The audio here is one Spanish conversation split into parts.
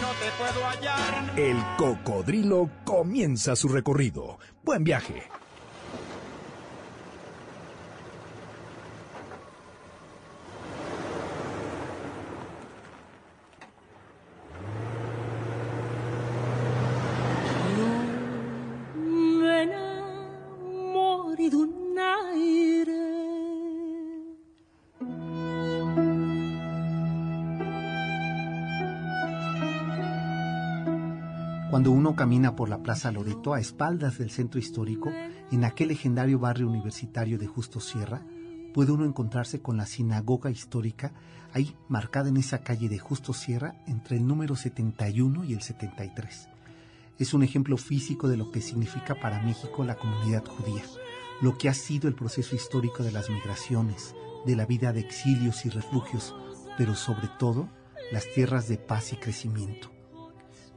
no te puedo hallar. El Cocodrilo comienza su recorrido. Buen viaje. Uno camina por la Plaza Loreto a espaldas del centro histórico, en aquel legendario barrio universitario de Justo Sierra, puede uno encontrarse con la sinagoga histórica, ahí marcada en esa calle de Justo Sierra entre el número 71 y el 73. Es un ejemplo físico de lo que significa para México la comunidad judía, lo que ha sido el proceso histórico de las migraciones, de la vida de exilios y refugios, pero sobre todo las tierras de paz y crecimiento.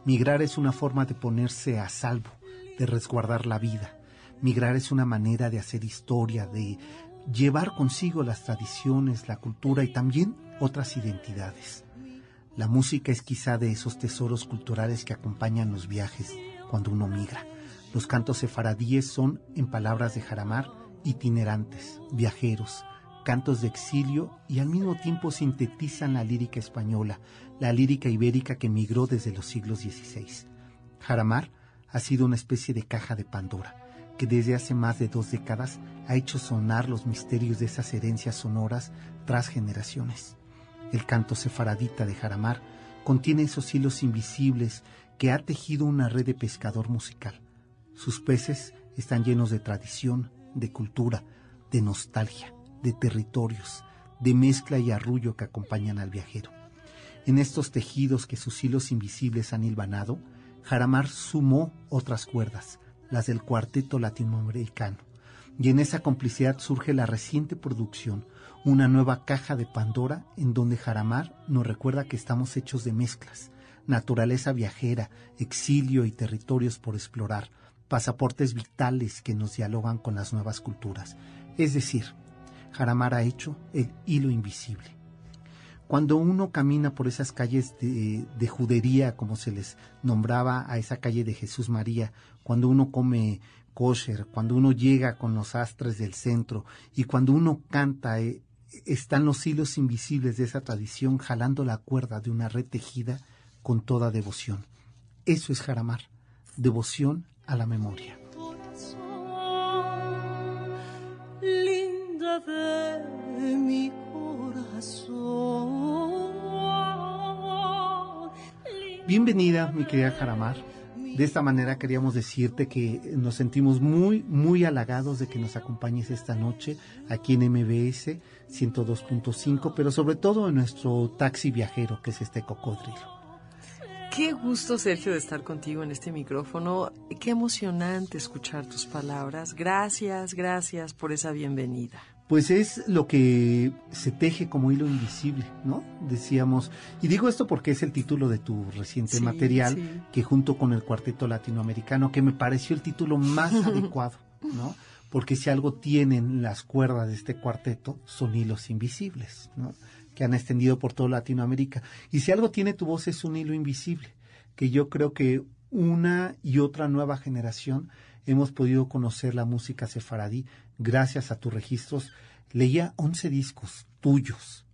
Migrar es una forma de ponerse a salvo, de resguardar la vida. Migrar es una manera de hacer historia, de llevar consigo las tradiciones, la cultura y también otras identidades. La música es quizá de esos tesoros culturales que acompañan los viajes cuando uno migra. Los cantos sefaradíes son, en palabras de Jaramar, itinerantes, viajeros, cantos de exilio y al mismo tiempo sintetizan la lírica española, la lírica ibérica que migró desde los siglos XVI. Jaramar ha sido una especie de caja de Pandora, que desde hace más de dos décadas ha hecho sonar los misterios de esas herencias sonoras tras generaciones. El canto sefaradita de Jaramar contiene esos hilos invisibles que ha tejido una red de pescador musical. Sus peces están llenos de tradición, de cultura, de nostalgia, de territorios, de mezcla y arrullo que acompañan al viajero. En estos tejidos que sus hilos invisibles han hilvanado, Jaramar sumó otras cuerdas, las del cuarteto latinoamericano. Y en esa complicidad surge la reciente producción, una nueva caja de Pandora en donde Jaramar nos recuerda que estamos hechos de mezclas, naturaleza viajera, exilio y territorios por explorar, pasaportes vitales que nos dialogan con las nuevas culturas. Es decir, Jaramar ha hecho el hilo invisible. Cuando uno camina por esas calles de, de, judería, como se les nombraba a esa calle de Jesús María, cuando uno come kosher, cuando uno llega con los astres del centro y cuando uno canta, eh, están los hilos invisibles de esa tradición jalando la cuerda de una red tejida con toda devoción. Eso es Jaramar, devoción a la memoria. De mi corazón. Bienvenida, mi querida Jaramar. De esta manera queríamos decirte que nos sentimos muy, muy halagados de que nos acompañes esta noche aquí en MBS 102.5, pero sobre todo en nuestro taxi viajero, que es este cocodrilo. Qué gusto, Sergio, de estar contigo en este micrófono. Qué emocionante escuchar tus palabras. Gracias, gracias por esa bienvenida. Pues es lo que se teje como hilo invisible, ¿no? Decíamos, y digo esto porque es el título de tu reciente Sí, material, sí. que junto con el Cuarteto Latinoamericano, que me pareció el título más adecuado, ¿no? Porque si algo tienen las cuerdas de este cuarteto, son hilos invisibles, ¿no? Que han extendido por toda Latinoamérica. Y si algo tiene tu voz, es un hilo invisible, que yo creo que una y otra nueva generación hemos podido conocer la música sefaradí gracias a tus registros. Leía 11 discos tuyos.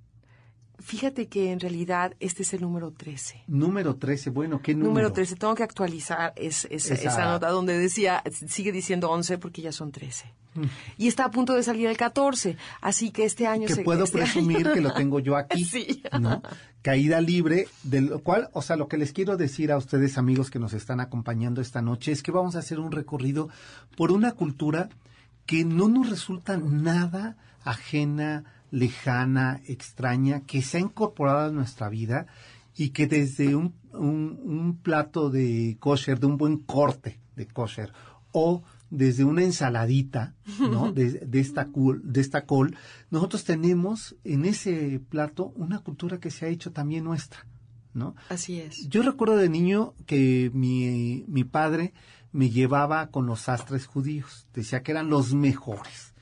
Fíjate que en realidad este es el número 13. Número 13, bueno, ¿qué número? Número 13, tengo que actualizar es- es- Esa- esa... nota donde decía, sigue diciendo 11 porque ya son 13. Y está a punto de salir el 14, así que este año... Mm. Que se- puedo este presumir año- que lo tengo yo aquí. Sí. ¿no? Caída libre, de lo cual, o sea, lo que les quiero decir a ustedes, amigos que nos están acompañando esta noche, es que vamos a hacer un recorrido por una cultura que no nos resulta nada ajena, lejana, extraña, que se ha incorporado a nuestra vida y que desde un, un- un plato de kosher, de un buen corte, de kosher, o desde una ensaladita, ¿no? De, de esta col, de esta col, nosotros tenemos en ese plato una cultura que se ha hecho también nuestra, ¿no? Así es. Yo recuerdo de niño que mi, mi padre me llevaba con los sastres judíos, decía que eran los mejores.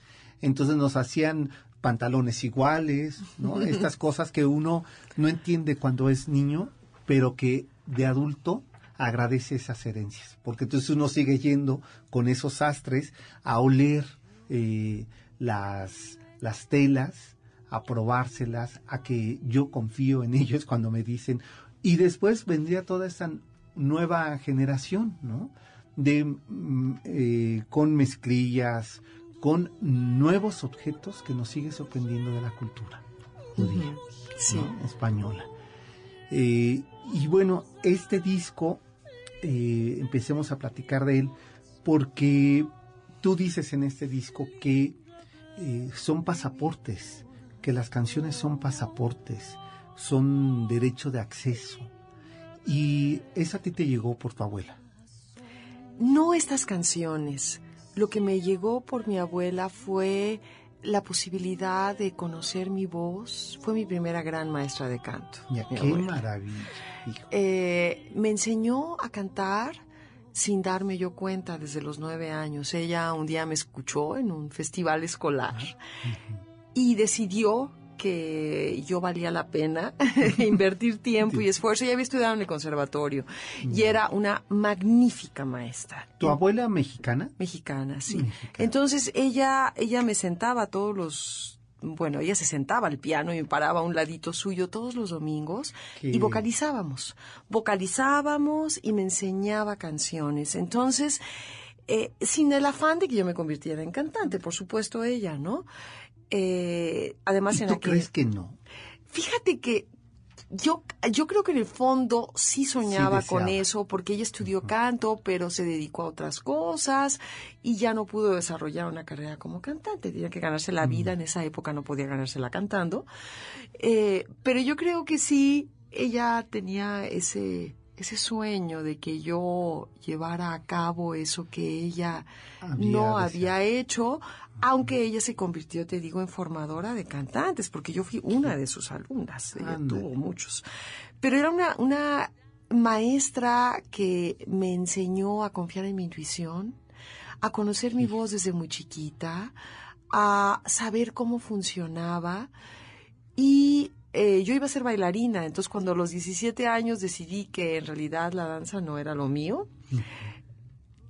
Entonces nos hacían pantalones iguales, ¿no? Estas cosas que uno no entiende cuando es niño, pero que de adulto agradece esas herencias, porque entonces uno sigue yendo con esos sastres a oler eh, las, las telas, a probárselas, a que yo confío en ellos cuando me dicen, y después vendría toda esta nueva generación, ¿no? De, mm, eh, con mezclillas, con nuevos objetos que nos sigue sorprendiendo de la cultura judía, Ujú, sí. ¿no? española. Eh, y bueno, este disco, eh, empecemos a platicar de él, porque tú dices en este disco que son pasaportes, que las canciones son pasaportes, son derecho de acceso. Y eso a ti te llegó por tu abuela. No estas canciones. Lo que me llegó por mi abuela fue la posibilidad de conocer mi voz. Fue mi primera gran maestra de canto. Ya, qué abuela. maravilla. hijo. Eh, me enseñó a cantar sin darme yo cuenta desde los nueve años. Ella un día me escuchó en un festival escolar y decidió que yo valía la pena invertir tiempo y esfuerzo. Ella había estudiado en el conservatorio y era una magnífica maestra. ¿Tu abuela mexicana? Mexicana, sí. Mexicana. Entonces ella, ella me sentaba todos los, bueno, ella se sentaba al piano y me paraba a un ladito suyo todos los domingos Qué- y vocalizábamos. Vocalizábamos y me enseñaba canciones. Entonces, eh, sin el afán de que yo me convirtiera en cantante, por supuesto ella, ¿no? Eh, además, ¿Y en tú aquel- crees que no? Fíjate que yo, yo creo que en el fondo sí soñaba Sí con eso, porque ella estudió canto, pero se dedicó a otras cosas y ya no pudo desarrollar una carrera como cantante. Tenía que ganarse la vida, en esa época no podía ganársela cantando. Eh, pero yo creo que sí, ella tenía ese, ese sueño de que yo llevara a cabo eso que ella Había no había hecho, aunque ella se convirtió, te digo, en formadora de cantantes, porque yo fui una de sus alumnas, ella tuvo muchos. Pero era una, una maestra que me enseñó a confiar en mi intuición, a conocer mi voz desde muy chiquita, a saber cómo funcionaba y eh, yo iba a ser bailarina, entonces cuando a los 17 años decidí que en realidad la danza no era lo mío,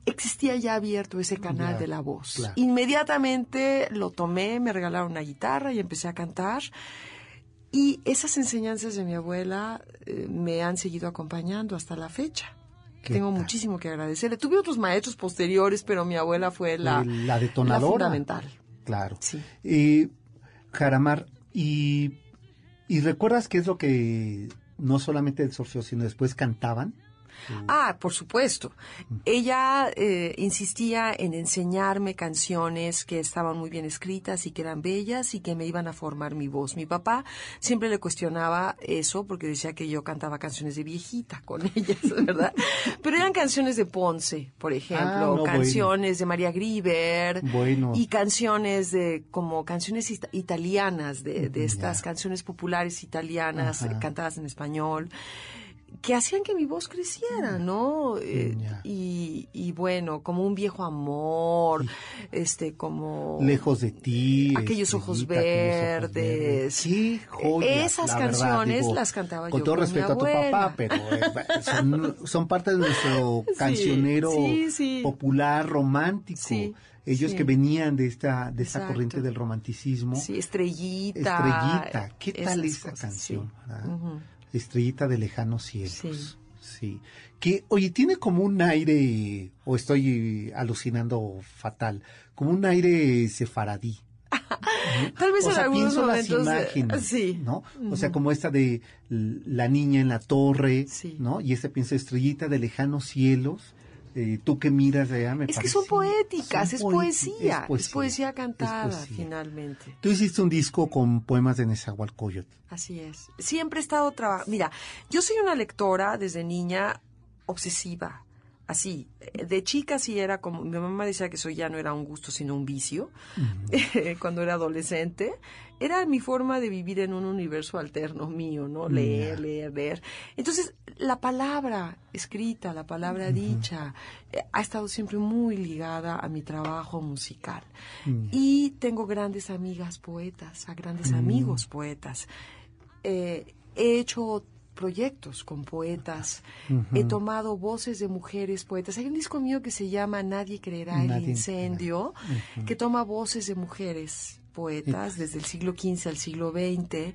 existía ya abierto ese canal Ya, de la voz. claro. Inmediatamente lo tomé, me regalaron una guitarra y empecé a cantar. Y esas enseñanzas de mi abuela eh, me han seguido acompañando hasta la fecha. ¿Qué Tengo tal? muchísimo que agradecerle. Tuve otros maestros posteriores, pero mi abuela fue la, la detonadora. fundamental. Claro. Sí. Eh, Jaramar, y, ¿y recuerdas qué es lo que no solamente el sino después cantaban? Ah, por supuesto. Ella eh, insistía en enseñarme canciones que estaban muy bien escritas y que eran bellas y que me iban a formar mi voz. Mi papá siempre le cuestionaba eso porque decía que yo cantaba canciones de viejita con ellas, ¿verdad? Pero eran canciones de Ponce, por ejemplo, Ah, no, bueno. canciones de María Grieber Bueno. y canciones de como canciones ita- italianas de, de estas canciones populares italianas Ajá. cantadas en español que hacían que mi voz creciera, ¿no? Eh, Ya. y, y bueno, como un viejo amor, este, como... Lejos de ti. Aquellos ojos aquellos ojos verdes. Sí, joya, Esas la verdad, canciones digo, las cantaba con yo todo con mi respeto a tu papá, pero eh, son, son parte de nuestro Sí, cancionero sí, popular, romántico. Ellos sí. que venían de esta, de esta Exacto. corriente del romanticismo. Sí, estrellita. Estrellita, ¿qué tal esa cosas, canción? sí. Estrellita de lejanos cielos. Sí. Sí. Que, oye, tiene como un aire, o estoy alucinando fatal, como un aire sefaradí. Tal vez o en sea, algunos pienso las momentos... eh, imágenes, sí. ¿no? O sea, como esta de la niña en la torre, Sí. ¿no? Y esta piensa estrellita de lejanos cielos. Eh, tú que miras de allá, me Es que son poéticas, son es poesía, es poesía, cantada, es poesía. finalmente. Tú hiciste un disco con poemas de Nezahualcóyotl. Así es. Siempre he estado trabajando. Mira, yo soy una lectora desde niña obsesiva. Así. De chica sí era como, mi mamá decía que eso ya no era un gusto, sino un vicio, cuando era adolescente. Era mi forma de vivir en un universo alterno mío, ¿no? Leer, leer, leer. Entonces, la palabra escrita, la palabra dicha, eh, ha estado siempre muy ligada a mi trabajo musical. Y tengo grandes amigas poetas, a grandes amigos poetas. Eh, he hecho proyectos con poetas, he tomado voces de mujeres poetas. Hay un disco mío que se llama Nadie creerá el incendio, que toma voces de mujeres poetas desde el siglo XV al siglo XX.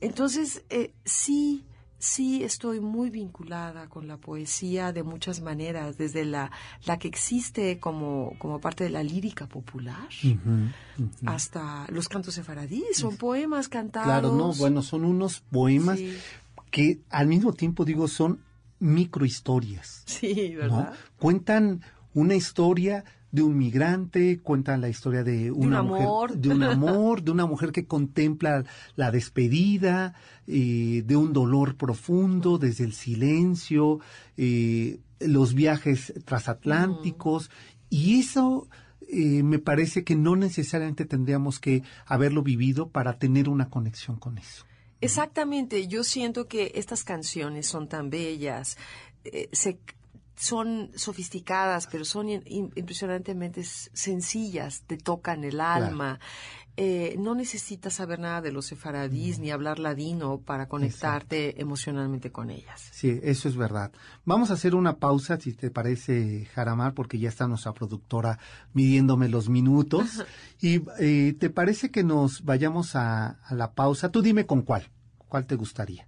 Entonces, eh, sí, sí estoy muy vinculada con la poesía de muchas maneras, desde la, la que existe como, como parte de la lírica popular hasta los cantos sefaradíes, son poemas cantados. Claro, no, bueno, son unos poemas que al mismo tiempo digo son microhistorias. Sí, ¿verdad? Cuentan una historia de un migrante, cuentan la historia de una mujer, amor. de un amor, de una mujer que contempla la despedida, eh, de un dolor profundo desde el silencio, eh, los viajes transatlánticos, y eso eh, me parece que no necesariamente tendríamos que haberlo vivido para tener una conexión con eso. Exactamente, yo siento que estas canciones son tan bellas, eh, se, son sofisticadas, pero son impresionantemente sencillas, te tocan el alma. Eh, no necesitas saber nada de los sefaradís ni hablar ladino para conectarte emocionalmente con ellas. Sí, eso es verdad. Vamos a hacer una pausa, si te parece, Jaramar, porque ya está nuestra productora midiéndome los minutos. y eh, te parece que nos vayamos a, a la pausa. Tú dime con cuál. ¿Cuál te gustaría?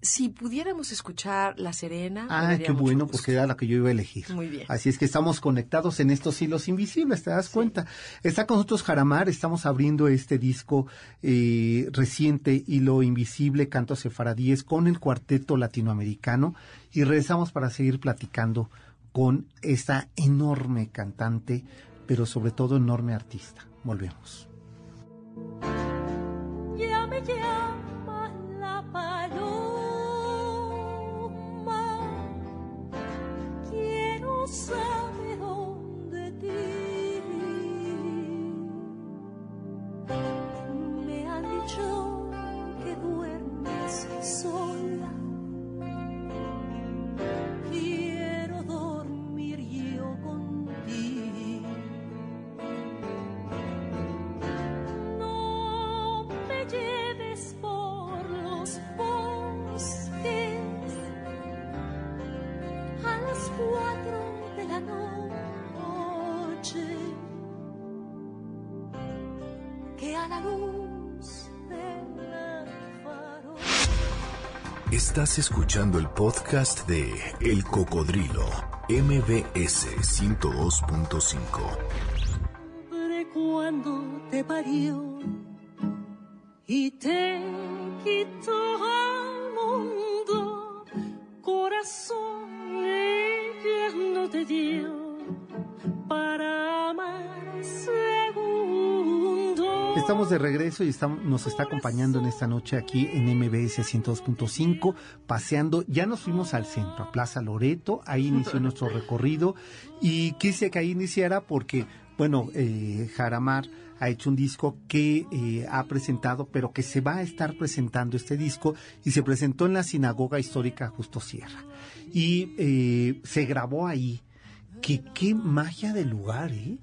Si pudiéramos escuchar La Serena. Ah, qué bueno, porque era la que yo iba a elegir. Muy bien. Así es que estamos conectados en estos hilos invisibles, ¿te das cuenta? Está con nosotros Jaramar, estamos abriendo este disco eh, reciente, Hilo Invisible, Canto Sefaradíes, con el cuarteto latinoamericano y regresamos para seguir platicando con esta enorme cantante, pero sobre todo enorme artista. Volvemos. Sabe Estás escuchando el podcast de El Cocodrilo, MBS 102.5. de cuando te parió y te quitó al mundo corazón ella no te dio para amar segundo Estamos de regreso y estamos, nos está acompañando en esta noche aquí en MBS 102.5, paseando. Ya nos fuimos al centro, a Plaza Loreto, ahí inició nuestro recorrido y quise que ahí iniciara porque, bueno, eh, Jaramar ha hecho un disco que eh, ha presentado, pero que se va a estar presentando este disco y se presentó en la Sinagoga Histórica Justo Sierra. Y eh, se grabó ahí. Que qué magia del lugar, ¿eh?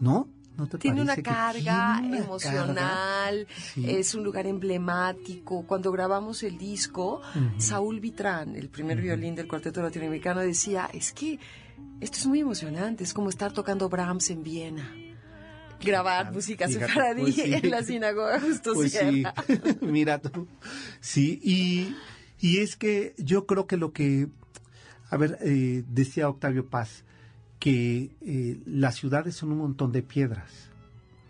¿No? ¿No te Tiene una carga tiene una emocional, carga? Sí. es un lugar emblemático. Cuando grabamos el disco, Saúl Vitrán, el primer violín del cuarteto latinoamericano, decía, es que esto es muy emocionante, es como estar tocando Brahms en Viena. Grabar música fíjate, sefaradí pues sí. en la sinagoga Justo Pues sí, mira tú. Sí, y, y es que yo creo que lo que, a ver, eh, decía Octavio Paz, que eh, las ciudades son un montón de piedras.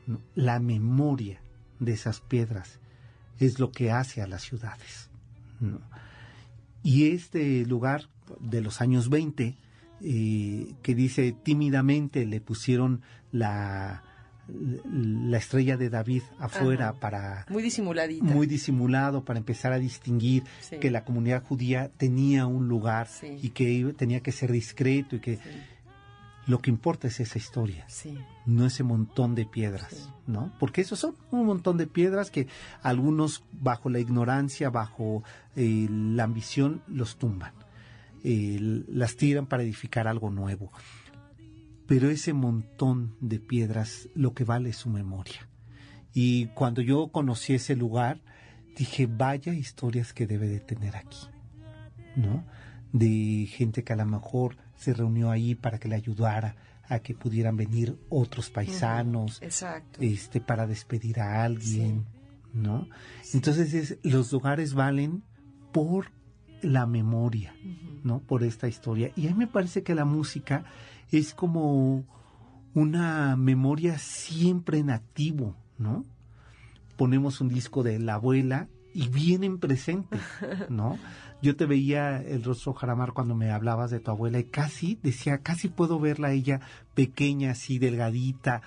¿no? La memoria de esas piedras es lo que hace a las ciudades. ¿no? Y este lugar de los años 20, eh, que dice tímidamente le pusieron la, la estrella de David afuera Ajá. para Muy disimuladita. muy disimulado para empezar a distinguir Sí. que la comunidad judía tenía un lugar Sí. y que tenía que ser discreto y que Sí, lo que importa es esa historia, sí. no ese montón de piedras, Sí. ¿no? Porque esos son un montón de piedras que algunos bajo la ignorancia, bajo eh, la ambición, los tumban, eh, las tiran para edificar algo nuevo. Pero ese montón de piedras, lo que vale es su memoria. Y cuando yo conocí ese lugar, dije, vaya historias que debe de tener aquí, ¿no? De gente que a lo mejor se reunió ahí para que le ayudara a que pudieran venir otros paisanos, Exacto. este, para despedir a alguien, ¿no? Entonces es- los lugares valen por la memoria. ¿no? Por esta historia. Y a mí me parece que la música es como una memoria siempre en activo, ¿no? Ponemos un disco de la abuela y viene en presente, ¿no? Yo te veía el rostro Jaramar cuando me hablabas de tu abuela y casi, decía, casi puedo verla a ella pequeña, así delgadita,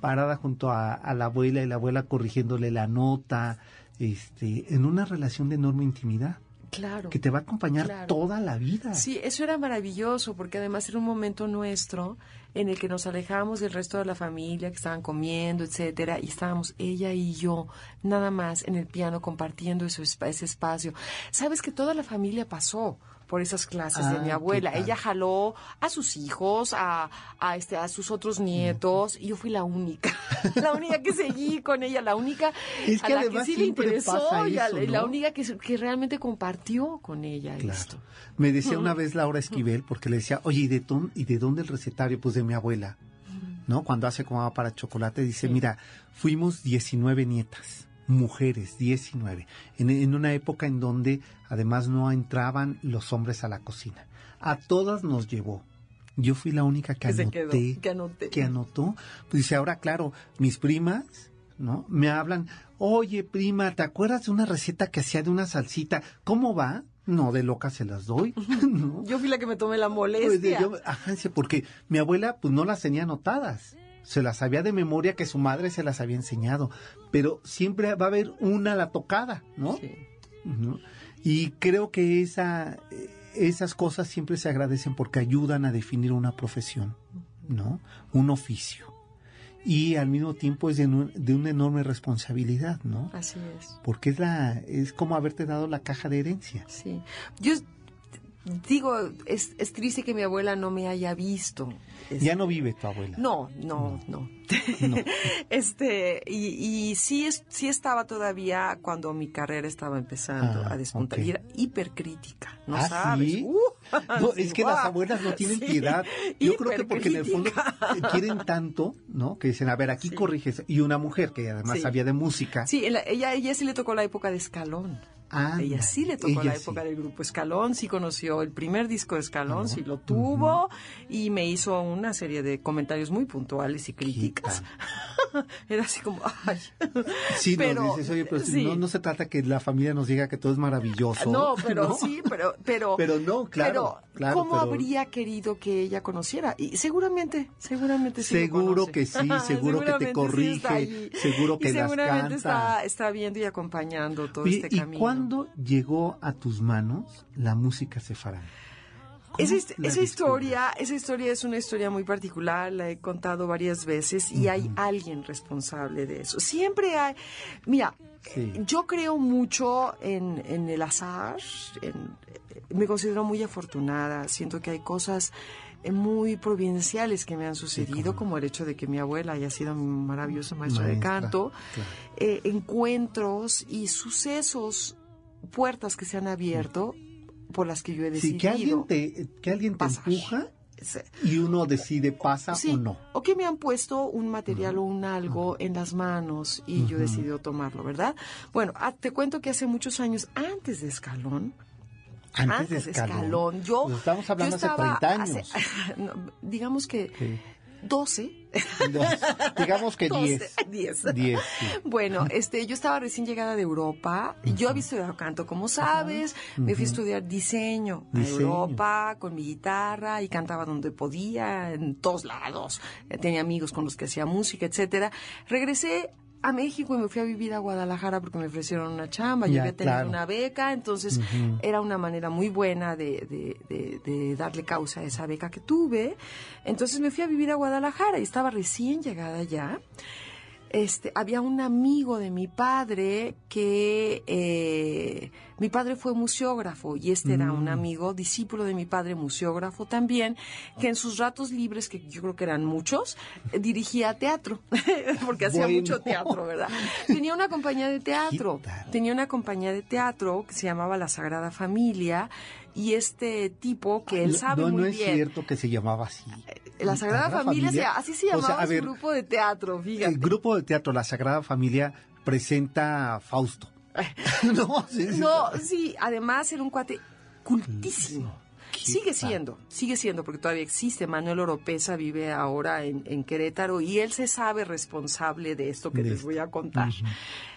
parada junto a, a la abuela y la abuela corrigiéndole la nota, este, en una relación de enorme intimidad Claro. que te va a acompañar Claro. toda la vida. Sí, eso era maravilloso porque además era un momento nuestro en el que nos alejábamos del resto de la familia que estaban comiendo, etcétera, y estábamos ella y yo nada más en el piano compartiendo ese espacio. Sabes que toda la familia pasó por esas clases de Ah, mi qué abuela. Ella jaló a sus hijos, a, a este, a sus otros nietos, y yo fui la única, la única que seguí con ella, la única Es que a la que sí le interesó y a- eso, la única que, que realmente compartió con ella Claro. esto. Me decía una vez Laura Esquivel, porque le decía, oye, ¿y de, ton- ¿y de dónde el recetario? Pues de mi abuela, ¿no? Cuando hace como para chocolate, dice, Sí. mira, fuimos 19 nietas, mujeres, 19, en, en una época en donde además no entraban los hombres a la cocina. A todas nos llevó. Yo fui la única que, anoté, quedó, que anoté. que anotó. Pues dice, ahora claro, mis primas, ¿no? Me hablan, oye prima, ¿te acuerdas de una receta que hacía de una salsita? ¿Cómo va? No, de loca se las doy. ¿no? Yo fui la que me tomé la Pues, de- molestia. yo- ajá, porque mi abuela pues no las tenía anotadas. Se las sabía de memoria que su madre se las había enseñado. Pero siempre va a haber una la tocada, ¿no? Sí. Y creo que esa, esas cosas siempre se agradecen porque ayudan a definir una profesión, ¿no? Un oficio. Y al mismo tiempo es de, de una enorme responsabilidad, ¿no? Así es. Porque es la es como haberte dado la caja de herencia. Sí. Yo digo, es, es triste que mi abuela no me haya visto. Es- Ya no vive tu abuela. No, no, no. No. Este, y, y sí, es, sí estaba todavía cuando mi carrera estaba empezando Ah, a despuntar. ok. Y era hipercrítica, ¿no ¿Ah, sabes? sí? Uh, No, sí, es que las abuelas no tienen Sí, piedad. Yo creo que porque en el fondo quieren tanto, ¿no? Que dicen, a ver, aquí corriges. Y una mujer que además sabía de música. Sí, la- ella, ella sí le tocó la época de Escalón. Anda, ella sí le tocó la sí. época del grupo Escalón, sí conoció el primer disco de Escalón, Ah, sí lo tuvo y me hizo una serie de comentarios muy puntuales y críticas. Era así como, ay. Sí, Pero, nos dices, oye, pero sí. no, no se trata que la familia nos diga que todo es maravilloso. No, pero ¿no? sí, pero, pero, Pero no, claro, pero claro, ¿cómo pero- habría querido que ella conociera? Y seguramente, seguramente sí. Seguro que sí, seguro que te corrige, seguro que y las seguramente canta. está, está viendo y acompañando todo Oye, este ¿Y camino. Cuándo llegó a tus manos la música sefarán? Esa, esa historia, esa historia es una historia muy particular, la he contado varias veces y hay alguien responsable de eso. Siempre hay, mira, Sí. yo creo mucho en, en el azar, en- me considero muy afortunada, siento que hay cosas eh, muy providenciales que me han sucedido, cómo como el hecho de que mi abuela haya sido mi maravillosa maestra de Maestra, canto, claro. eh, encuentros y sucesos, puertas que se han abierto por las que yo he decidido. Sí, que alguien te, que alguien te empuja y uno decide pasa Sí, o no. o que me han puesto un material o un algo en las manos y yo he decidido tomarlo, ¿verdad? Bueno, ah, te cuento que hace muchos años, antes de Escalón, Antes, de escalón. yo, estamos hablando yo hace 30 años. hace- digamos que Sí. 12. Dos. Digamos que 12, 10. 10. 10, sí. Bueno, este, yo estaba recién llegada de Europa. Yo había estudiado canto, como sabes. Me fui a estudiar diseño, a Diseño. Europa con mi guitarra y cantaba donde podía, en todos lados. Tenía amigos con los que hacía música, etcétera. Regresé a México y me fui a vivir a Guadalajara porque me ofrecieron una chamba. Yo Ya, había tenido claro. una beca, entonces era una manera muy buena de, de- de- de darle causa a esa beca que tuve. Entonces me fui a vivir a Guadalajara y estaba recién llegada allá. Este, había un amigo de mi padre que eh, mi padre fue museógrafo y este era Mm. un amigo, discípulo de mi padre, museógrafo también, que en sus ratos libres, que yo creo que eran muchos, eh, dirigía teatro, porque hacía Bueno. mucho teatro, ¿verdad? Tenía una compañía de teatro, tenía una compañía de teatro que se llamaba La Sagrada Familia y este tipo que él sabe no, muy no es bien. cierto que se llamaba así. La Sagrada Familia, se- así se O sea, llamaba a su ver, grupo de teatro, fíjate. El grupo de teatro La Sagrada Familia presenta a Fausto. no, sí, sí. No, sí, además era un cuate cultísimo. Qué Sigue padre. siendo, sigue siendo, porque todavía existe. Manuel Oropesa vive ahora en, en Querétaro y él se sabe responsable de esto que De les esto. voy a contar.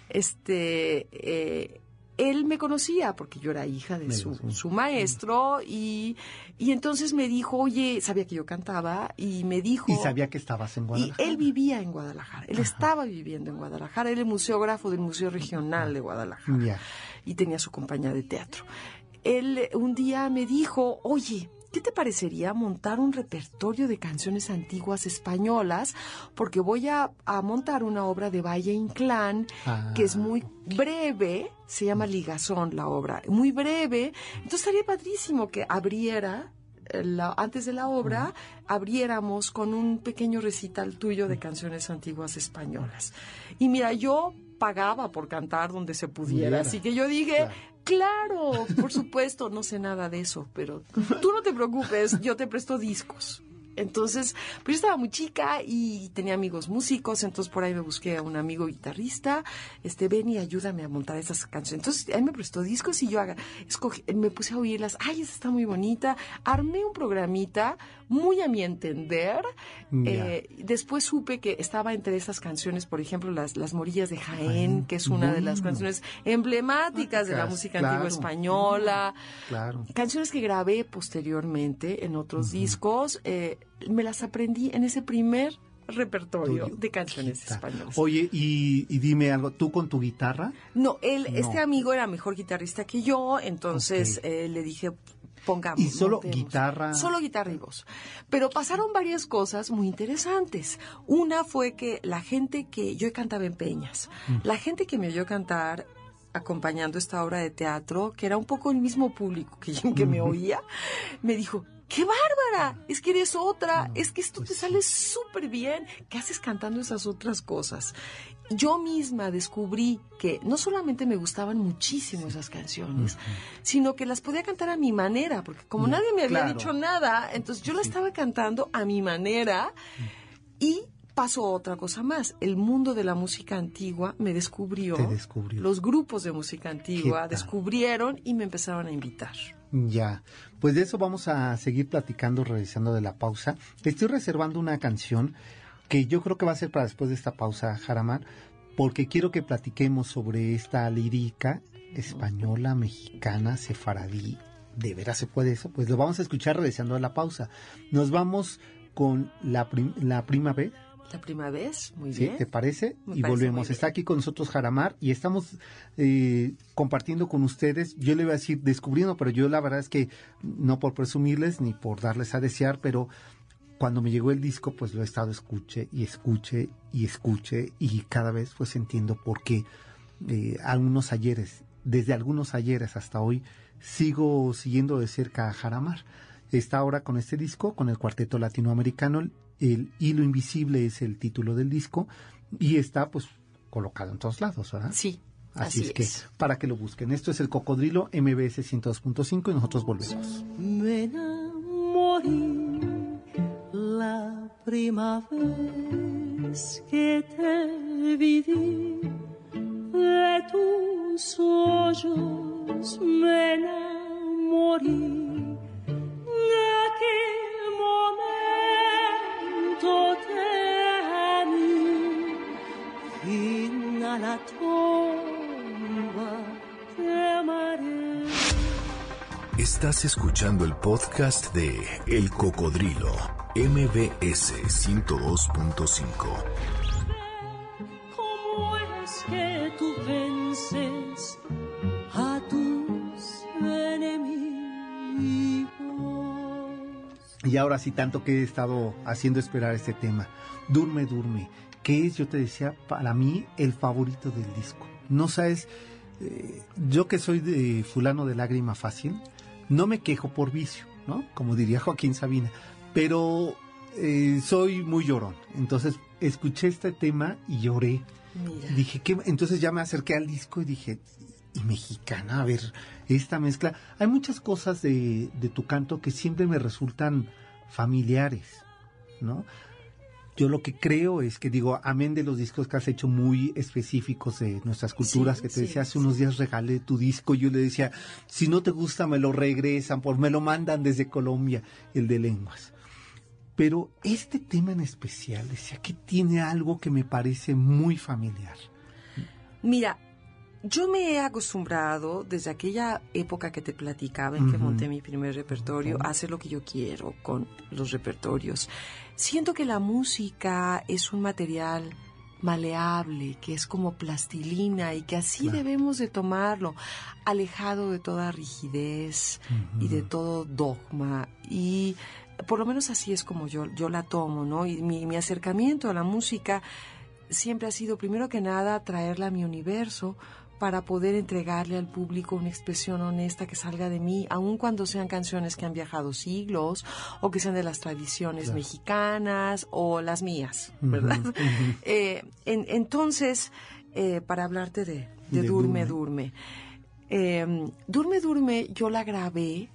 Este, eh, él me conocía porque yo era hija de su, su maestro y, y entonces me dijo, oye, sabía que yo cantaba y me dijo... Y sabía que estabas en Y Guadalajara. él vivía en Guadalajara, él estaba viviendo en Guadalajara, él es museógrafo del Museo Regional de Guadalajara y tenía su compañía de teatro. Él un día me dijo, oye, ¿qué te parecería montar un repertorio de canciones antiguas españolas? Porque voy a, a montar una obra de Valle Inclán Ah. que es muy breve, se llama Ligazón la obra, muy breve, entonces estaría padrísimo que abriera eh, la- antes de la obra abriéramos con un pequeño recital tuyo de canciones antiguas españolas. Y mira, yo pagaba por cantar donde se pudiera, así que yo dije, claro, por supuesto, no sé nada de eso, pero tú no te preocupes, yo te presto discos. Entonces, pues yo estaba muy chica y tenía amigos músicos, entonces por ahí me busqué a un amigo guitarrista, este, ven y ayúdame a montar esas canciones. Entonces, él me prestó discos y yo haga, escogí- me puse a oírlas, ay, esa está muy bonita, armé un programita muy a mi entender. Eh, después supe que estaba entre esas canciones, por ejemplo, las, las Morillas de Jaén, que es una de las canciones emblemáticas de la música claro. antigua española Claro. canciones que grabé posteriormente en otros discos, eh, me las aprendí en ese primer repertorio Tuyo. de canciones españolas. Oye, y, y dime algo, ¿tú con tu guitarra? No, él, No. este amigo era mejor guitarrista que yo, entonces eh, le dije, pongamos. ¿Y solo montemos". guitarra? Solo guitarra y voz. Pero pasaron varias cosas muy interesantes. Una fue que la gente que yo cantaba en Peñas, la gente que me oyó cantar acompañando esta obra de teatro, que era un poco el mismo público que, que me oía, me dijo, ¡qué bárbara! Es que eres otra, es que esto pues te sí. sale súper bien. ¿Qué haces cantando esas otras cosas? Yo misma descubrí que no solamente me gustaban muchísimo esas canciones, sino que las podía cantar a mi manera, porque como nadie me había claro. dicho nada, entonces yo la estaba cantando a mi manera y pasó otra cosa más. El mundo de la música antigua me descubrió. Te descubrió. Los grupos de música antigua descubrieron y me empezaron a invitar. Ya, pues de eso vamos a seguir platicando regresando de la pausa. Te estoy reservando una canción que yo creo que va a ser para después de esta pausa, Jaramar, porque quiero que platiquemos sobre esta lírica española, mexicana, sefaradí. ¿De veras se puede eso? Pues lo vamos a escuchar regresando de la pausa. Nos vamos con la, prim- la prima vez, La primera vez, muy ¿sí? bien. ¿Te parece? Me y parece volvemos. Está aquí con nosotros Jaramar y estamos eh, compartiendo con ustedes. Yo le voy a decir descubriendo, pero yo la verdad es que no por presumirles ni por darles a desear, pero cuando me llegó el disco, pues lo he estado escuche y escuche y escuche y cada vez pues entiendo por qué eh, algunos ayeres, desde algunos ayeres hasta hoy, sigo siguiendo de cerca a Jaramar. Está ahora con este disco, con el cuarteto latinoamericano, el, Hilo Invisible es el título del disco y está pues colocado en todos lados, ¿verdad? Sí, Así, así, es que para que lo busquen. Esto es el Cocodrilo MBS 102.5 y nosotros volvemos. Me enamoré la primera vez que te vi de tus ojos me enamoré de aquel quanto temi fino alla tomba te amaré. Estás escuchando el podcast de El Cocodrilo, MBS 102.5. ¿Cómo es que tú vences? Y ahora sí, tanto que he estado haciendo esperar este tema. Durme, durme. Que es, yo te decía, para mí el favorito del disco. No sabes, eh, yo que soy de fulano de lágrima fácil, no me quejo por vicio, ¿no? Como diría Joaquín Sabina. Pero eh, soy muy llorón. Entonces escuché este tema y lloré. Mira. Dije que entonces ya me acerqué al disco y dije y mexicana. A ver esta mezcla. Hay muchas cosas de, de tu canto que siempre me resultan familiares no yo lo que creo es que digo amén de los discos que has hecho muy específicos de nuestras culturas Sí, que te sí, decía hace sí. unos días regalé tu disco yo le decía si no te gusta me lo regresan pues me lo mandan desde Colombia el de lenguas. Pero este tema en especial decía que tiene algo que me parece muy familiar Mira, yo me he acostumbrado desde aquella época que te platicaba en que monté mi primer repertorio a hacer lo que yo quiero con los repertorios. Siento que la música es un material maleable, que es como plastilina y que así Claro. debemos de tomarlo, alejado de toda rigidez y de todo dogma y por lo menos así es como yo, yo la tomo, ¿no? Y mi, mi acercamiento a la música siempre ha sido, primero que nada, traerla a mi universo para poder entregarle al público una expresión honesta que salga de mí, aun cuando sean canciones que han viajado siglos o que sean de las tradiciones Claro. mexicanas o las mías, ¿verdad? Eh, en- entonces, eh, para hablarte de, de De Durme, Durme. Durme. Eh, Durme, Durme, yo la grabé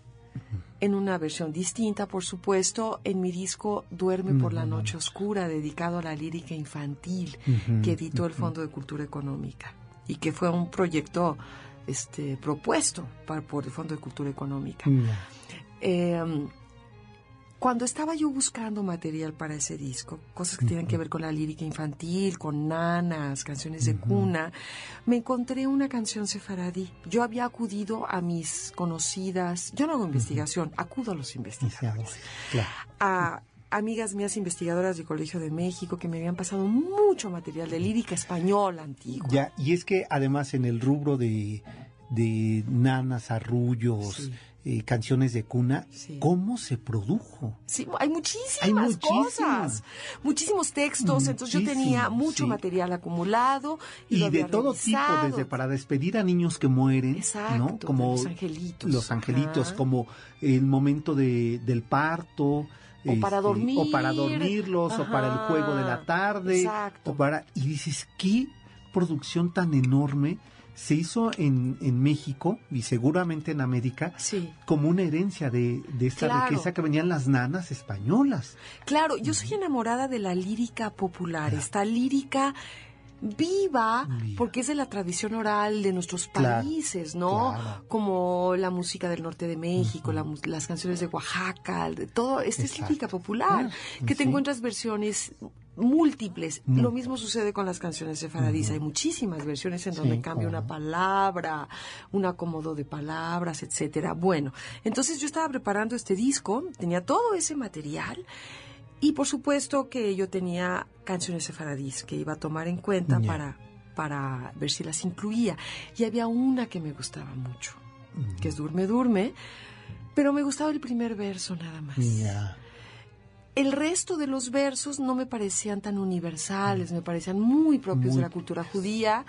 en una versión distinta, por supuesto, en mi disco Duerme por la Noche Oscura, dedicado a la lírica infantil que editó el Fondo de Cultura Económica y que fue un proyecto este, propuesto para, por el Fondo de Cultura Económica. Ya. Eh, cuando estaba yo buscando material para ese disco, cosas que tienen que ver con la lírica infantil, con nanas, canciones de cuna, me encontré una canción sefaradí. Yo había acudido a mis conocidas, yo no hago investigación, acudo a los investigadores, Claro. a amigas mías investigadoras del Colegio de México que me habían pasado mucho material de lírica española antigua. Ya, y es que además en el rubro de, de nanas, arrullos, Sí. Eh, canciones de cuna, Sí. ¿cómo se produjo? Sí, hay muchísimas Hay muchísimas. cosas, muchísimos textos, entonces yo tenía mucho sí. material acumulado y, Y, lo de todo tipo, desde para despedir a niños que mueren, Exacto, ¿no? Como los angelitos. los angelitos, Ajá. como el momento de, del parto. O para dormir. O para dormirlos, o para el juego de la tarde. Exacto. O para, y dices, qué producción tan enorme se hizo en, en México y seguramente en América Sí, como una herencia de, de esta Claro. riqueza que venían las nanas españolas. claro, yo soy enamorada de la lírica popular, esta lírica viva, Viva. porque es de la tradición oral de nuestros Claro, países, ¿no? claro. Como la música del norte de México, la las canciones de Oaxaca, de todo, esta es lírica popular, Ah, que te sí. encuentras versiones múltiples. Lo mismo sucede con las canciones de Faradís. Hay muchísimas versiones en Sí, donde cambia claro. una palabra, un acomodo de palabras, etcétera. Bueno, entonces yo estaba preparando este disco, tenía todo ese material y por supuesto que yo tenía canciones sefaradís que iba a tomar en cuenta para, para ver si las incluía. Y había una que me gustaba mucho, que es Durme, Durme, pero me gustaba el primer verso nada más. El resto de los versos no me parecían tan universales, me parecían muy propios Muy de la cultura judía.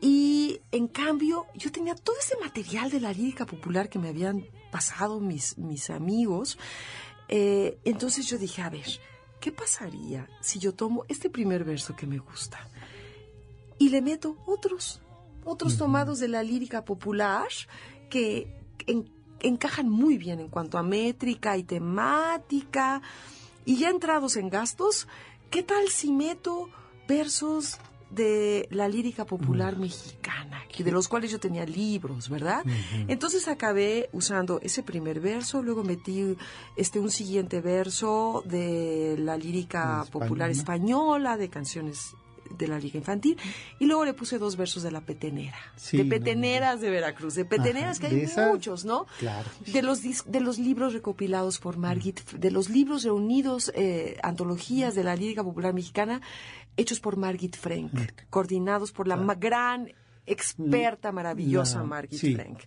Y en cambio, yo tenía todo ese material de la lírica popular que me habían pasado mis, mis amigos. Eh, entonces yo dije, a ver, ¿qué pasaría si yo tomo este primer verso que me gusta y le meto otros, otros tomados de la lírica popular que en- encajan muy bien en cuanto a métrica y temática? Y ya entrados en gastos, ¿qué tal si meto versos de la lírica popular mexicana, que de los cuales yo tenía libros, ¿verdad? Entonces acabé usando ese primer verso, luego metí este un siguiente verso de la lírica Española. popular española, de canciones de la Liga Infantil. Y luego le puse dos versos de La Petenera. Sí, de no, Peteneras de Veracruz. De Peteneras Ajá, que hay esas, muchos, ¿no? claro. De los, de los libros recopilados por Margit, de los libros reunidos, eh, antologías de la lírica popular mexicana, hechos por Margit Frank, coordinados por la ma- gran experta maravillosa La- Margit sí. Frank.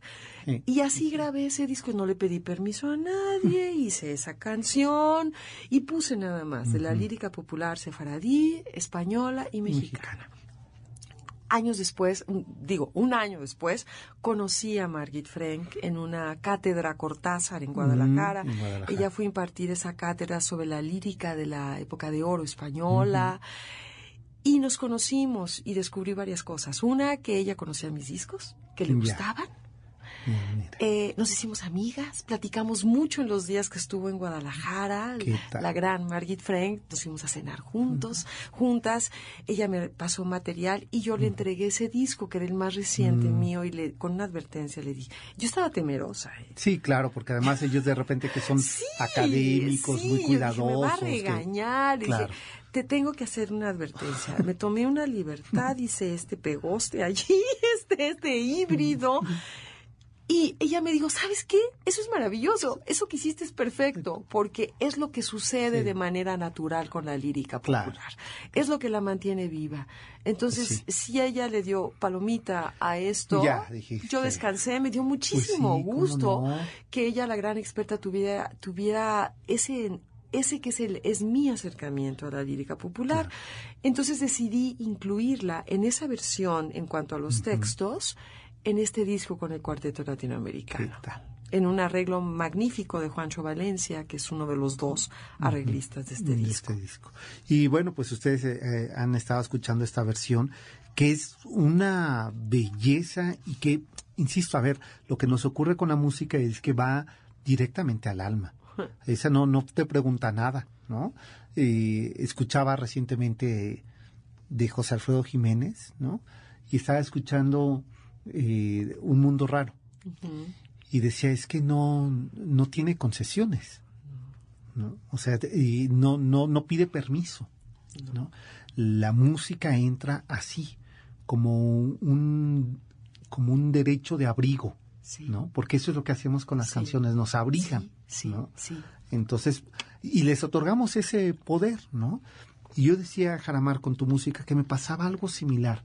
Sí. Y así grabé ese disco, no le pedí permiso a nadie, hice esa canción y puse nada más de la lírica popular sefaradí, española y mexicana. Años después, digo, un año después, conocí a Margit Frank en una cátedra Cortázar en Guadalajara. en Guadalajara. Ella fue a impartir esa cátedra sobre la lírica de la época de oro española. Y nos conocimos y descubrí varias cosas. Una, que ella conocía mis discos, que le Ya. gustaban. Eh, nos hicimos amigas, platicamos mucho en los días que estuvo en Guadalajara. La gran Margit Frank, nos fuimos a cenar juntos, juntas. Ella me pasó material y yo le entregué ese disco que era el más reciente Mm. mío y le, con una advertencia le dije, yo estaba temerosa. eh. Sí, claro, porque además ellos de repente que son Sí, académicos, sí, muy yo dije, cuidadosos. me va a que- regañar. Claro. dije, te tengo que hacer una advertencia. Me tomé una libertad, hice este pegoste allí, este, este híbrido. Y ella me dijo, ¿sabes qué? Eso es maravilloso. Eso que hiciste es perfecto, porque es lo que sucede de manera natural con la lírica Claro. popular. Es lo que la mantiene viva. Entonces, Sí. si ella le dio palomita a esto, Ya, dijiste. yo descansé, me dio muchísimo sí, ¿cómo gusto no? que ella, la gran experta, tuviera, tuviera ese, ese que es, el, es mi acercamiento a la lírica popular. Entonces decidí incluirla en esa versión en cuanto a los textos en este disco con el Cuarteto Latinoamericano. ¿Qué tal? En un arreglo magnífico de Juancho Valencia, que es uno de los dos arreglistas de este de disco. este disco. Y bueno, pues ustedes eh, eh, han estado escuchando esta versión que es una belleza y que, insisto, a ver, lo que nos ocurre con la música es que va directamente al alma. Esa no, no te pregunta nada, ¿no? Eh, escuchaba recientemente de José Alfredo Jiménez, ¿no? Y estaba escuchando eh, Un Mundo Raro. Y decía, es que no, no tiene concesiones. ¿no? O sea, y no, no, no pide permiso, ¿no? La música entra así, como un, como un derecho de abrigo, Sí. ¿no? Porque eso es lo que hacemos con las Sí. canciones, nos abrigan, Sí, ¿no? sí. Entonces, y les otorgamos ese poder, ¿no? Y yo decía, Jaramar, con tu música, que me pasaba algo similar,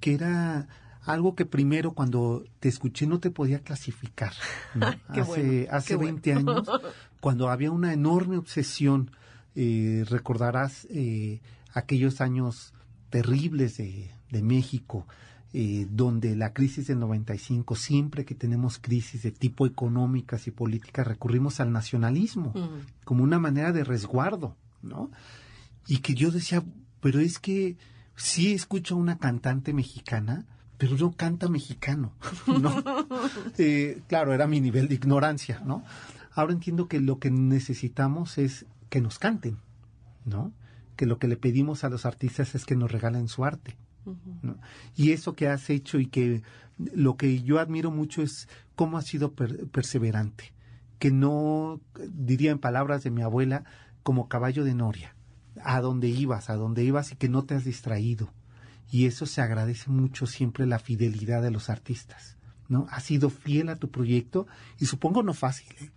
que era algo que primero cuando te escuché no te podía clasificar. ¿no? Hace bueno, hace qué bueno. 20 años, cuando había una enorme obsesión, eh, recordarás eh, aquellos años terribles de, de México, eh, donde la crisis del 95, siempre que tenemos crisis de tipo económicas y políticas, recurrimos al nacionalismo como una manera de resguardo, ¿no? Y que yo decía, pero es que sí escucho a una cantante mexicana, pero no canta mexicano, ¿no? Eh, claro, era mi nivel de ignorancia, ¿no? Ahora entiendo que lo que necesitamos es que nos canten, ¿no? Que lo que le pedimos a los artistas es que nos regalen su arte. ¿no? Y eso que has hecho y que lo que yo admiro mucho es cómo has sido per- perseverante, que no, diría en palabras de mi abuela, como caballo de noria, a donde ibas, a donde ibas y que no te has distraído. Y eso se agradece mucho siempre la fidelidad de los artistas, ¿no? Has sido fiel a tu proyecto y supongo no fácil, ¿eh?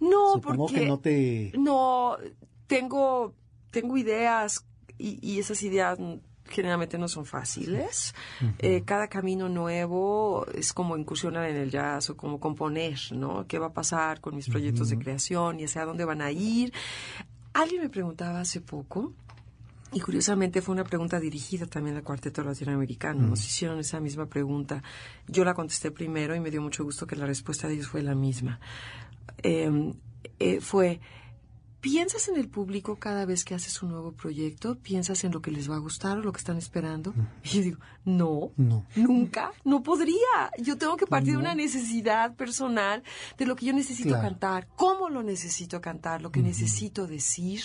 No, Supongo porque que no te... no tengo tengo ideas y, y esas ideas generalmente no son fáciles. Eh, cada camino nuevo es como incursionar en el jazz o como componer, ¿no? ¿Qué va a pasar con mis proyectos de creación y hacia dónde van a ir? Alguien me preguntaba hace poco. Y curiosamente fue una pregunta dirigida también al cuarteto latinoamericano. Nos hicieron esa misma pregunta. Yo la contesté primero y me dio mucho gusto que la respuesta de ellos fue la misma. Eh, eh, fue, ¿piensas en el público cada vez que haces un nuevo proyecto? ¿Piensas en lo que les va a gustar o lo que están esperando? Y yo digo, no, No. nunca, no podría. Yo tengo que partir de una necesidad personal de lo que yo necesito Claro. cantar, cómo lo necesito cantar, lo que necesito decir.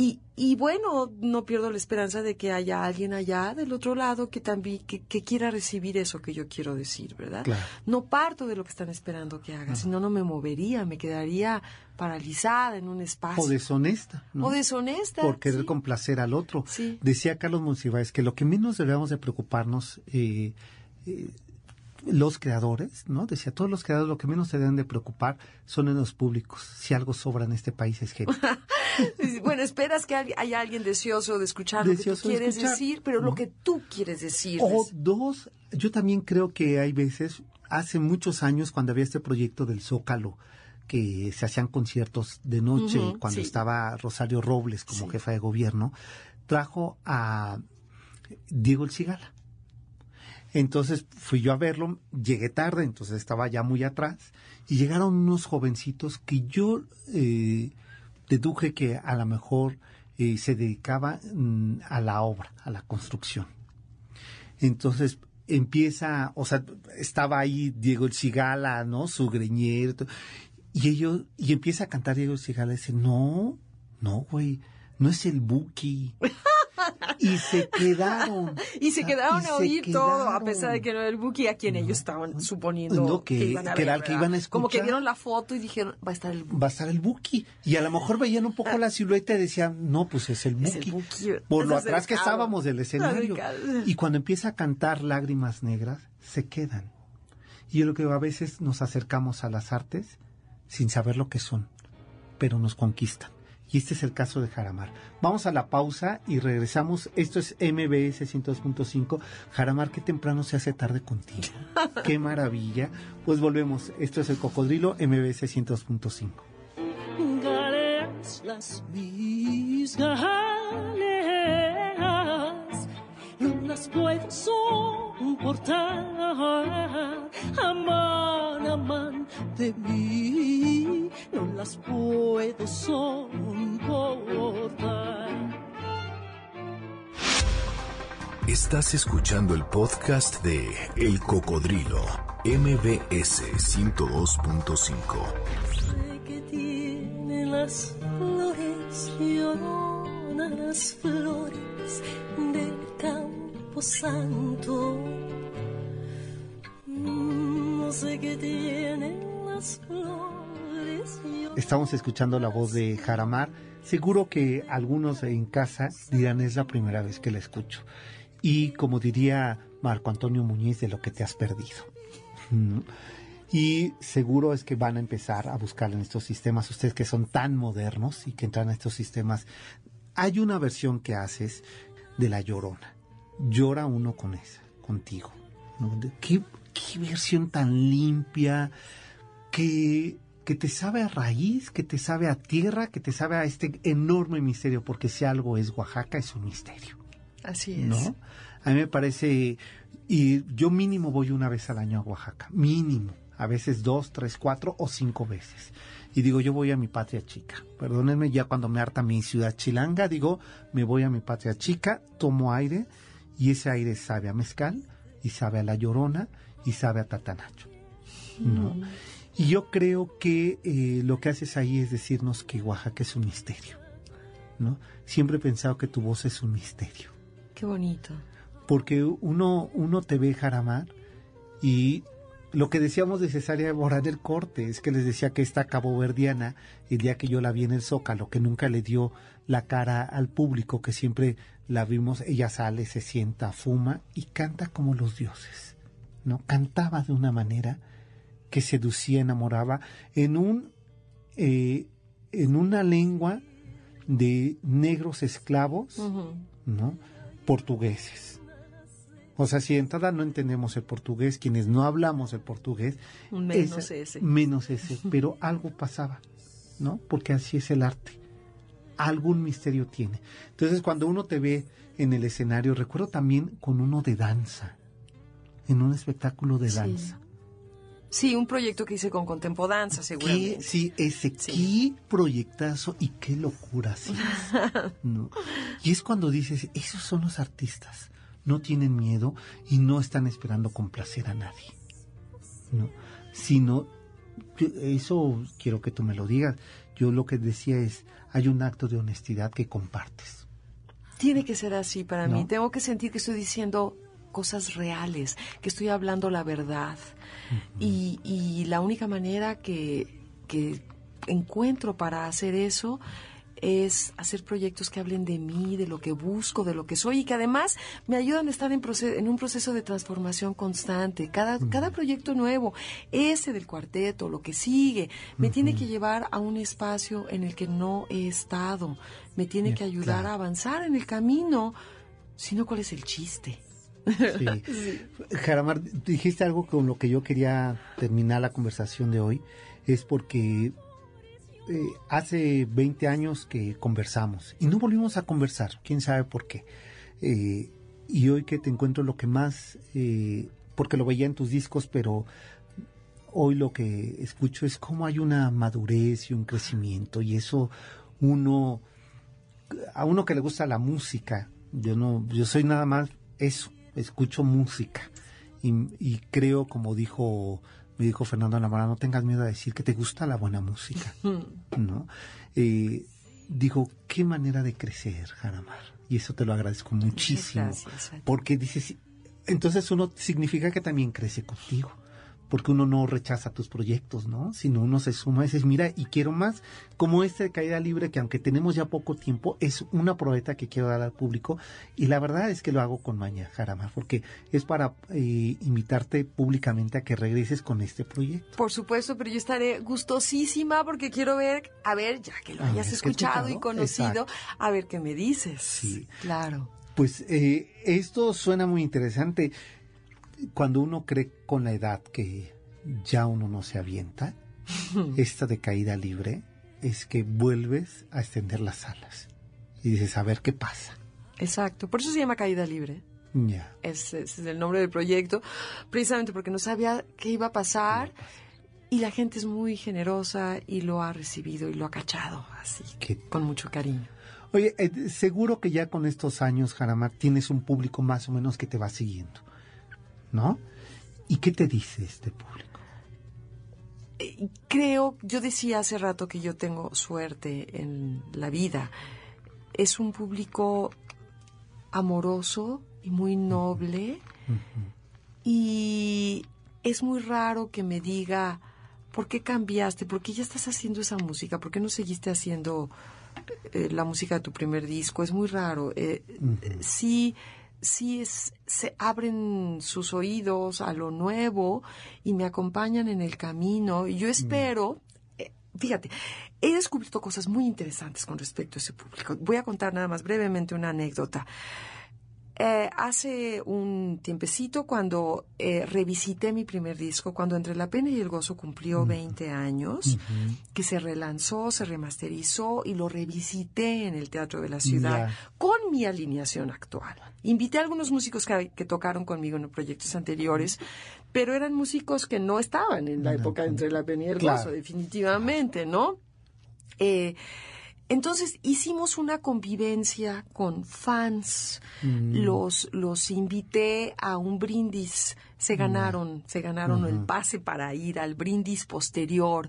Y, y bueno, no pierdo la esperanza de que haya alguien allá del otro lado que también que, que quiera recibir eso que yo quiero decir, ¿verdad? Claro. No parto de lo que están esperando que haga, si no, no me movería, me quedaría paralizada en un espacio. O deshonesta. ¿no? O deshonesta. Por querer sí. complacer al otro. Sí. Decía Carlos Monsiváis que lo que menos deberíamos de preocuparnos eh, eh, los creadores, ¿no? Decía, todos los creadores lo que menos se deben de preocupar son en los públicos. Si algo sobra en este país es gente. Bueno, esperas que haya- alguien deseoso de escuchar lo que tú quieres decir, pero ¿no? lo que tú quieres decir. O dos, yo también creo que hay veces, hace muchos años cuando había este proyecto del Zócalo, que se hacían conciertos de noche, cuando sí. estaba Rosario Robles como Sí. jefa de gobierno, trajo a Diego El Cigala. Entonces fui yo a verlo, llegué tarde, entonces estaba ya muy atrás, y llegaron unos jovencitos que yo eh, deduje que a lo mejor eh, se dedicaba mm, a la obra, a la construcción. Entonces empieza, o sea, estaba ahí Diego El Cigala, ¿no? Su greñero. Y ellos, y empieza a cantar Diego El Cigala y dice, no, no, güey, no es el Buki. y se quedaron. Y se Ah, quedaron y a oír todo, a pesar de que no era el Buki, a quien ellos estaban suponiendo No, que- iban a que ver, que iban a Como que escuchar. vieron la foto y dijeron, va a estar el Buki. Va a estar el Buki. Y a lo mejor veían un poco la silueta y decían, no, pues es el Es el Buki. Buki. Por lo atrás que estábamos del escenario. Y cuando empieza a cantar Lágrimas Negras, se quedan. Y yo creo que a veces nos acercamos a las artes sin saber lo que son, pero nos conquistan. Y este es el caso de Jaramar. Vamos a la pausa y regresamos. Esto es MBS 102.5. Jaramar, qué temprano se hace tarde contigo. Qué maravilla. Pues volvemos. Esto es el Cocodrilo MBS 102.5. galeas las mis galeas no las puedo soportar aman aman de mí no las puedo soportar. Estás escuchando el podcast de El Cocodrilo, MBS 102.5. Sé que tiene las flores lloronas, las flores del campo santo. Mm, No sé qué flores. Estamos escuchando la voz de Jaramar. Seguro que algunos en casa dirán es la primera vez que la escucho. Y como diría Marco Antonio Muñiz, de lo que te has perdido. Mm. Y seguro es que van a empezar a buscar en estos sistemas, ustedes que son tan modernos y que entran a estos sistemas. Hay una versión que haces de La Llorona. Llora uno con esa, contigo. ¿no? ¿Qué, qué versión tan limpia, que, que te sabe a raíz, que te sabe a tierra, que te sabe a este enorme misterio, porque si algo es Oaxaca, es un misterio. Así es. ¿no? A mí me parece, y yo mínimo voy una vez al año a Oaxaca, mínimo, a veces dos, tres, cuatro o cinco veces. Y digo, yo voy a mi patria chica. Perdónenme, ya cuando me harta mi ciudad chilanga, digo, me voy a mi patria chica, tomo aire, y ese aire sabe a mezcal, y sabe a la llorona, y sabe a tatanacho. ¿no? Y yo creo que eh, lo que haces ahí es decirnos que Oaxaca es un misterio. ¿no? Siempre he pensado que tu voz es un misterio Qué bonito. porque uno, uno te ve Jaramar y lo que decíamos de Cesárea Borán del Corte es que les decía que esta caboverdiana, el día que yo la vi en el Zócalo, que nunca le dio la cara al público, que siempre la vimos, ella sale, se sienta, fuma y canta como los dioses, ¿no? Cantaba de una manera que seducía, enamoraba, en un, eh, en una lengua de negros esclavos. ¿no? Portugueses. O sea, si de entrada no entendemos el portugués, quienes no hablamos el portugués, Menos esa- ese. menos ese, pero algo pasaba, ¿no? Porque así es el arte. Algún misterio tiene. Entonces, cuando uno te ve en el escenario, recuerdo también con uno de danza, en un espectáculo de danza. Sí, un proyecto que hice con Contempodanza, ¿Qué, seguramente. sí, ese Sí. qué proyectazo y qué locura, sí. ¿no? Y es cuando dices, esos son los artistas, no tienen miedo y no están esperando complacer a nadie, ¿no? Sino, eso quiero que tú me lo digas, yo lo que decía es, hay un acto de honestidad que compartes. Tiene que ser así para mí. Tengo que sentir que estoy diciendo cosas reales, que estoy hablando la verdad. y, y la única manera que, que encuentro para hacer eso es hacer proyectos que hablen de mí, de lo que busco, de lo que soy y que además me ayudan a estar en, en un proceso de transformación constante. Cada, cada proyecto nuevo, ese del cuarteto, lo que sigue, me tiene que llevar a un espacio en el que no he estado. Me tiene que ayudar claro. a avanzar en el camino. Si no, ¿cuál es el chiste? Sí. Jaramar, dijiste algo con lo que yo quería terminar la conversación de hoy, es porque eh, hace 20 años que conversamos y no volvimos a conversar, quién sabe por qué. Eh, y hoy que te encuentro lo que más, eh, porque lo veía en tus discos, pero hoy lo que escucho es cómo hay una madurez y un crecimiento y eso uno a uno que le gusta la música yo no yo soy nada más eso escucho música y, y creo como dijo me dijo Fernando Lamara no tengas miedo a decir que te gusta la buena música no Eh, digo qué manera de crecer Jaramar y eso te lo agradezco muchísimo gracias, porque dices entonces uno significa que también crece contigo porque uno no rechaza tus proyectos, ¿no? Sino uno se suma y dices, mira, y quiero más, como este de Caída Libre, que aunque tenemos ya poco tiempo, es una probeta que quiero dar al público, y la verdad es que lo hago con maña, Jarama, porque es para eh, invitarte públicamente a que regreses con este proyecto. Por supuesto, pero yo estaré gustosísima porque quiero ver, a ver, ya que lo hayas escuchado y conocido, exacto. a ver qué me dices. Sí. Claro. Pues eh, esto suena muy interesante. Cuando uno cree con la edad que ya uno no se avienta, esta de caída libre es que vuelves a extender las alas y dices, a ver qué pasa. Exacto. Por eso se llama Caída Libre. Ya. Ese, ese es el nombre del proyecto. Precisamente porque no sabía qué iba a pasar. Y la gente es muy generosa y lo ha recibido y lo ha cachado así, Qué- con mucho cariño. Oye, eh, seguro que ya con estos años, Jaramar, tienes un público más o menos que te va siguiendo, ¿no? ¿Y qué te dice este público? Eh, Creo, yo decía hace rato que yo tengo suerte en la vida. Es un público amoroso y muy noble. Y es muy raro que me diga, ¿por qué cambiaste? ¿Por qué ya estás haciendo esa música? ¿Por qué no seguiste haciendo eh, la música de tu primer disco? Es muy raro. Eh, Sí, sí es, se abren sus oídos a lo nuevo y me acompañan en el camino. Y yo espero, eh, fíjate, he descubierto cosas muy interesantes con respecto a ese público. Voy a contar nada más brevemente una anécdota. Eh, hace un tiempecito cuando eh, revisité mi primer disco, cuando Entre la Pena y el Gozo cumplió 20 años, que se relanzó, se remasterizó y lo revisité en el Teatro de la Ciudad con mi alineación actual. Invité a algunos músicos que, que tocaron conmigo en los proyectos anteriores, pero eran músicos que no estaban en la No, época de Entre la Pena y el claro. Gozo, definitivamente, ¿no? Eh, entonces hicimos una convivencia con fans, los, los invité a un brindis, se ganaron, se ganaron el pase para ir al brindis posterior.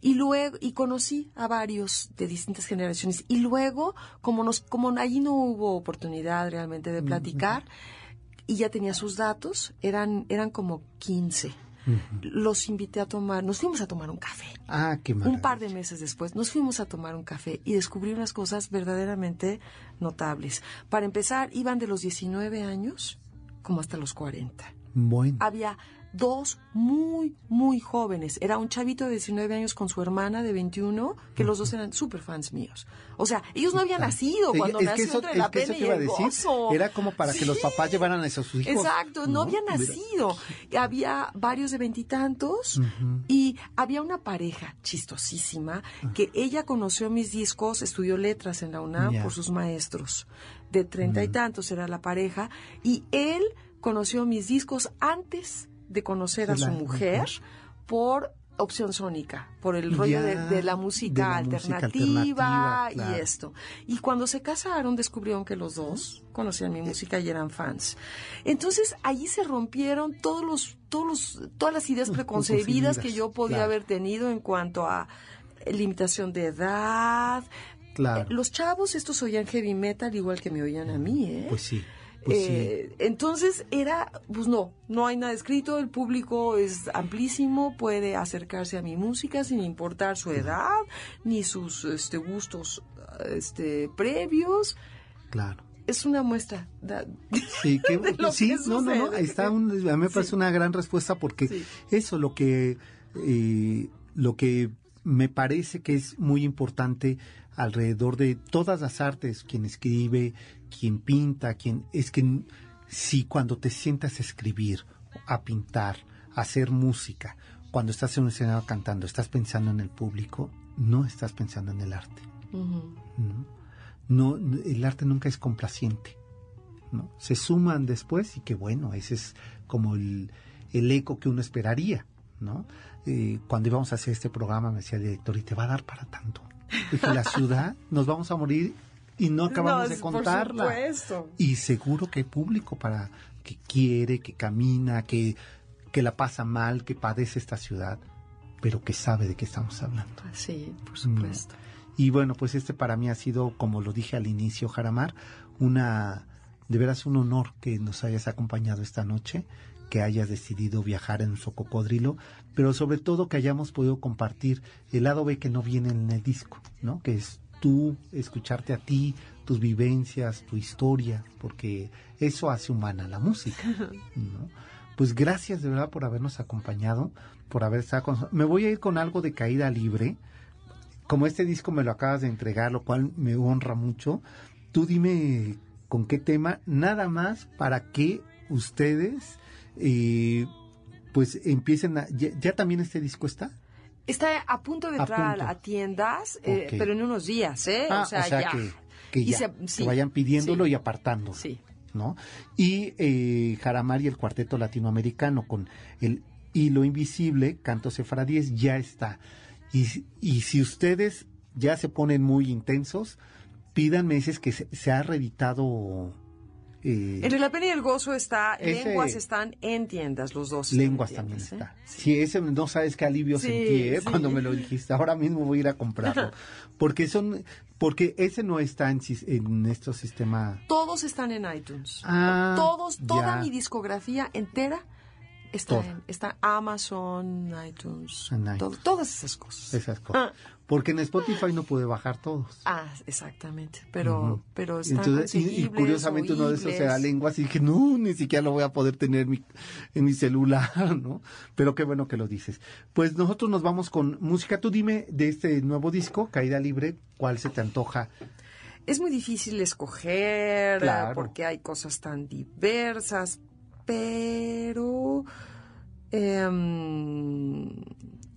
Y luego, y conocí a varios de distintas generaciones. Y luego, como nos, como allí no hubo oportunidad realmente de platicar, y ya tenía sus datos, eran, eran como 15. Los invité a tomar, nos fuimos a tomar un café. Ah, qué Un maravilla. par de meses después nos fuimos a tomar un café y descubrí unas cosas verdaderamente notables. Para empezar, iban de los 19 años como hasta los 40. Bueno, Había dos muy, muy jóvenes. Era un chavito de 19 años con su hermana de 21, que los dos eran súper fans míos. O sea, ellos no habían nacido Sí, cuando nació eso, entre la pena y el decir. Era como para que los papás llevaran a esos hijos. Exacto, no, había Mira. nacido. Había varios de veintitantos y había una pareja chistosísima que ella conoció mis discos, estudió letras en la UNAM por sus maestros. De treinta y tantos era la pareja y él conoció mis discos antes de conocer a su mujer por opción sónica, por el rollo de, Ya, de la música de la música alternativa, claro. y esto. Y cuando se casaron descubrieron que los dos conocían Eh. mi música y eran fans. Entonces allí se rompieron todos los, todos los, todas las ideas preconcebidas que yo podía claro. haber tenido en cuanto a limitación de edad. Claro. Eh, Los chavos estos oían heavy metal igual que me oían a mí, ¿eh? Pues sí. Pues sí. Eh, Entonces era, pues no, no hay nada escrito, el público es amplísimo, puede acercarse a mi música sin importar su edad ni sus este, gustos este, previos. Claro. Es una muestra. Sí, que, de lo sí que no, no, no, ahí está un- a mí me parece Sí. una gran respuesta porque Sí. eso lo que eh, lo que me parece que es muy importante alrededor de todas las artes, quien escribe, quien pinta, quien es que si cuando te sientas a escribir, a pintar, a hacer música, cuando estás en un escenario cantando, estás pensando en el público, no estás pensando en el arte. No, el arte nunca es complaciente. ¿no? Se suman después y que bueno, ese es como el, el eco que uno esperaría. ¿no? Eh, cuando íbamos a hacer este programa me decía el director, y te va a dar para tanto. Dije, la ciudad, nos vamos a morir y no acabamos No, de es- por contarla. supuesto. Y seguro que hay público para que quiere, que camina, que, que la pasa mal, que padece esta ciudad, pero que sabe de qué estamos hablando. Sí, por Mm. supuesto. Y bueno, pues este para mí ha sido, como lo dije al inicio, Jaramar, una, de veras un honor que nos hayas acompañado esta noche, que hayas decidido viajar en un sococodrilo, pero sobre todo que hayamos podido compartir el lado B que no viene en el disco, ¿no? Que es tú, escucharte a ti, tus vivencias, tu historia, porque eso hace humana la música, ¿no? Pues gracias de verdad por habernos acompañado, por haber estado con. Me voy a ir con algo de caída libre, como este disco me lo acabas de entregar, lo cual me honra mucho, tú dime con qué tema, nada más para que ustedes eh, pues empiecen a... ¿ya, ya también este disco está? Está a punto de A entrar a, punto. a tiendas, eh, pero en unos días, ¿eh? Ah, o sea, ya. que, ya, se- que vayan pidiéndolo sí. y apartándolo. Sí. ¿no? Y eh, Jaramar y el Cuarteto Latinoamericano con el Hilo Invisible, Canto Sefradíes, ya está. Y, y si ustedes ya se ponen muy intensos, pídanme ese es que se, se ha reeditado eh, Entre la pena y el gozo está, Ese- lenguas están en tiendas, los dos. lenguas también tiendas, está. ¿eh? Si ese no sabes qué alivio Sí, sentí ¿eh? sí. cuando me lo dijiste. Ahora mismo voy a ir a comprarlo. Porque son, porque ese no está en, en estos sistemas. Todos están en iTunes. Ah, Todos, toda ya. mi discografía entera está en está Amazon, iTunes, En iTunes. todo- todas esas cosas. Esas cosas. Porque en Spotify no puede bajar todos. Ah, exactamente. Pero, pero están Entonces, y- y, curiosamente uno de esos era lenguas y dije, no, ni siquiera lo voy a poder tener en mi, en mi celular, ¿no? Pero qué bueno que lo dices. Pues nosotros nos vamos con música. Tú dime de este nuevo disco, Caída Libre, ¿cuál se te antoja? Es muy difícil escoger Claro. porque hay cosas tan diversas, pero em,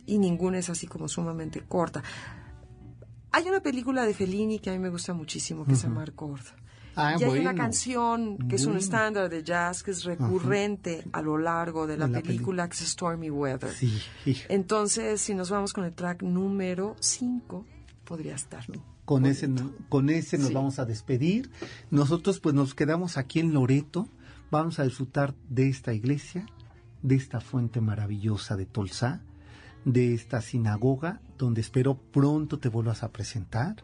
y ninguna es así como sumamente corta. Hay una película de Fellini que a mí me gusta muchísimo que se llama Acord. Ah, y hay una canción que es un estándar de jazz que es recurrente a lo largo de la, peli- película que es Stormy Weather. Sí. Entonces, si nos vamos con el track número 5, podría estar. Con ese, con ese nos Sí. vamos a despedir. Nosotros pues nos quedamos aquí en Loreto. Vamos a disfrutar de esta iglesia, de esta fuente maravillosa de Tolsá, de esta sinagoga, donde espero pronto te vuelvas a presentar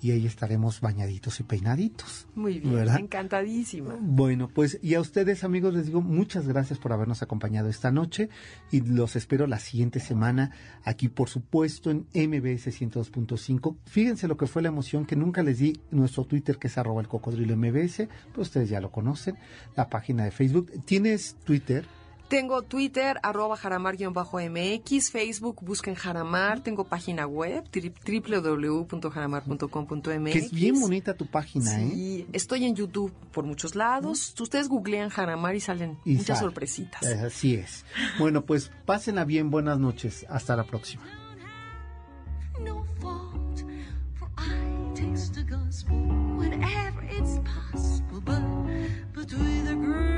y ahí estaremos bañaditos y peinaditos. Muy bien, ¿Verdad? encantadísima. Bueno, pues y a ustedes amigos les digo muchas gracias por habernos acompañado esta noche y los espero la siguiente semana aquí por supuesto en MBS 102.5. Fíjense lo que fue la emoción que nunca les di nuestro Twitter que es arroba el cocodrilo MBS, pues ustedes ya lo conocen, la página de Facebook. ¿Tienes Twitter? Tengo Twitter, arroba jaramar-mx, Facebook, busquen Jaramar, tengo página web, tri- www.jaramar.com.mx. Que es bien bonita tu página, ¿eh? Sí, estoy en YouTube por muchos lados. Ustedes googlean Jaramar y salen Y muchas sale. sorpresitas. Eh, Así es. Bueno, pues pásenla bien, buenas noches, hasta la próxima. whenever it's possible, but but with a grain